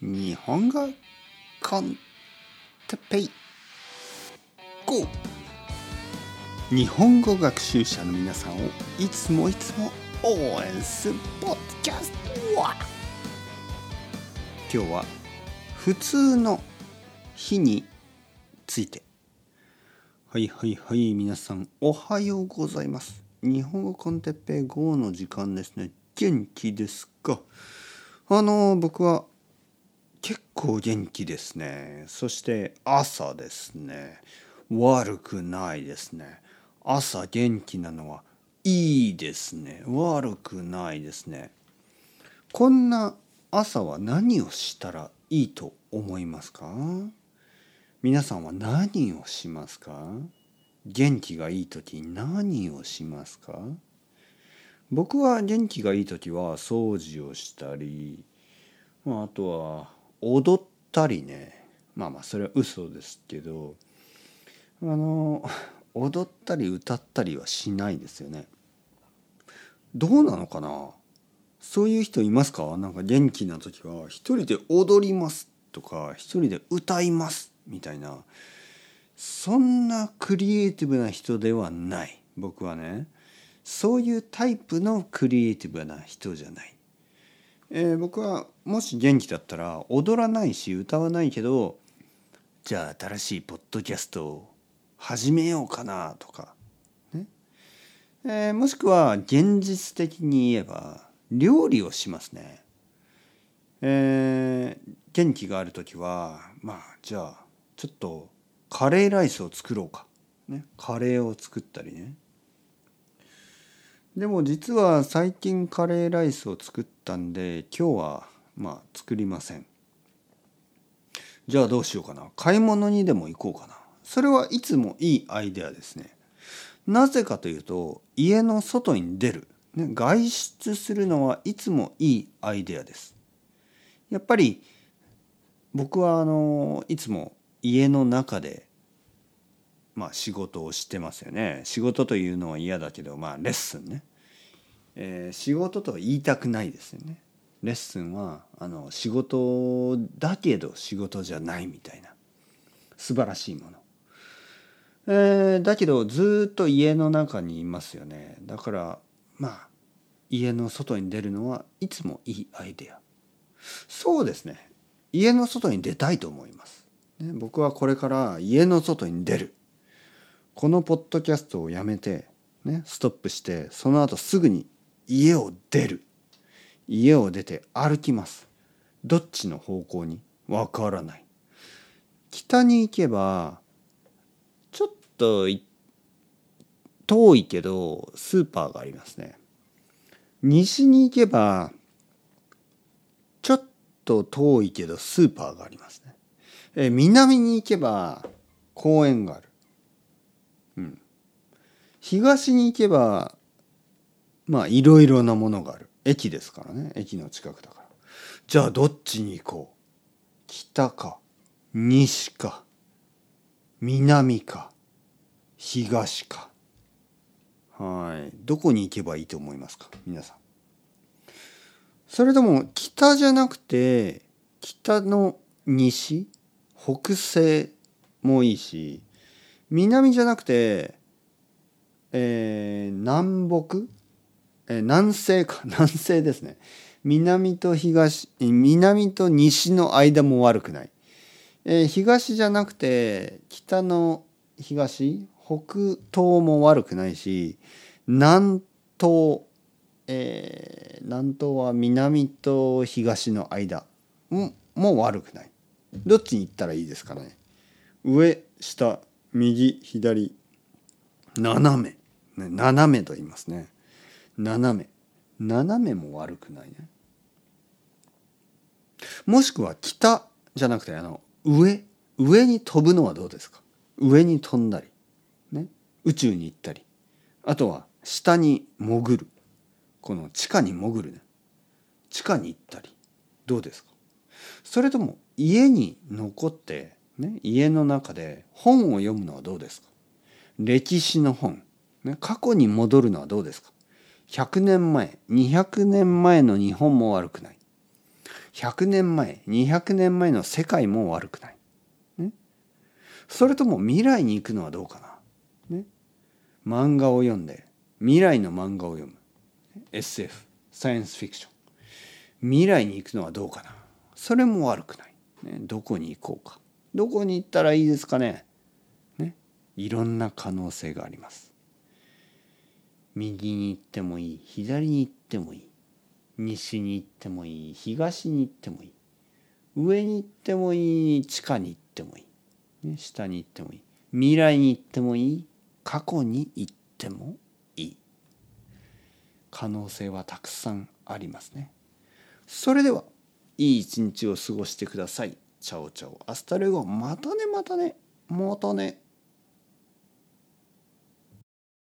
日本語コンテペイ GO! 日本語学習者の皆さんをいつもいつも応援するポッドキャストは。今日は普通の日について。はいはいはい皆さんおはようございます。日本語コンテッペイ GO の時間ですね。元気ですか？あの僕は結構元気ですね。そして朝ですね。悪くないですね。朝元気なのはいいですね。悪くないですね。こんな朝は何をしたらいいと思いますか？皆さんは何をしますか？元気がいい時何をしますか？僕は元気がいい時は掃除をしたり、まあ、あとは踊ったりね。まあまあそれは嘘ですけど。あの踊ったり歌ったりはしないですよね。どうなのかな？そういう人いますか？なんか元気な時は一人で踊りますとか一人で歌いますみたいな。そんなクリエイティブな人ではない僕はね。そういうタイプのクリエイティブな人じゃない。えー、僕はもし元気だったら踊らないし歌わないけどじゃあ新しいポッドキャストを始めようかなとか、ね。えー、もしくは現実的に言えば料理をしますね。えー、元気がある時はまあじゃあちょっとカレーライスを作ろうか、ね、カレーを作ったりね。でも実は最近カレーライスを作ったんで今日はまあ作りません。じゃあどうしようかな。買い物にでも行こうかな。それはいつもいいアイデアですね。なぜかというと家の外に出る、ね、外出するのはいつもいいアイデアです。やっぱり僕はあのいつも家の中でまあ仕事をしてますよね。仕事というのは嫌だけどまあレッスンね、えー、仕事とは言いたくないですよね。レッスンはあの仕事だけど仕事じゃないみたいな。素晴らしいもの、えー、だけどずっと家の中にいますよね。だからまあ家の外に出るのはいつもいいアイデア。そうですね。家の外に出たいと思います、ね、僕はこれから家の外に出る。このポッドキャストをやめて、ね、ストップしてその後すぐに家を出る。家を出て歩きます。どっちの方向に？わからない。北に行けばちょっと遠いけどスーパーがありますね。西に行けばちょっと遠いけどスーパーがありますね。え南に行けば公園がある。うん、東に行けばまあいろいろなものがある。駅ですからね。駅の近くだから。じゃあどっちに行こう？北か西か南か東か。はい。どこに行けばいいと思いますか？皆さん。それとも北じゃなくて北の西？北西もいいし南じゃなくて、えー、南北、え、南西か 南西ですね。南と東南と西の間も悪くない、えー、東じゃなくて北の東北東も悪くないし南東、えー、南東は南と東の間もも悪くない。どっちに行ったらいいですかね。上下右左斜め、斜めと言いますね。斜め。斜めも悪くないね。もしくは北じゃなくてあの上。上に飛ぶのはどうですか？上に飛んだり、ね、宇宙に行ったり。あとは下に潜る。この地下に潜るね。地下に行ったり。どうですか？それとも家に残ってね、家の中で本を読むのはどうですか？歴史の本、ね、過去に戻るのはどうですか？100年前200年前の日本も悪くない。100年前200年前の世界も悪くない。ね、それとも未来に行くのはどうかな。ね、漫画を読んで未来の漫画を読む。SF サイエンスフィクション。未来に行くのはどうかな。それも悪くない、ね、どこに行こうか。どこに行ったらいいですかね。ね。いろんな可能性があります。右に行ってもいい左に行ってもいい西に行ってもいい東に行ってもいい上に行ってもいい地下に行ってもいい、ね、下に行ってもいい未来に行ってもいい過去に行ってもいい。可能性はたくさんありますね。それではいい一日を過ごしてください。チャオチャオ。アスタレゴ。またねまたね。またね。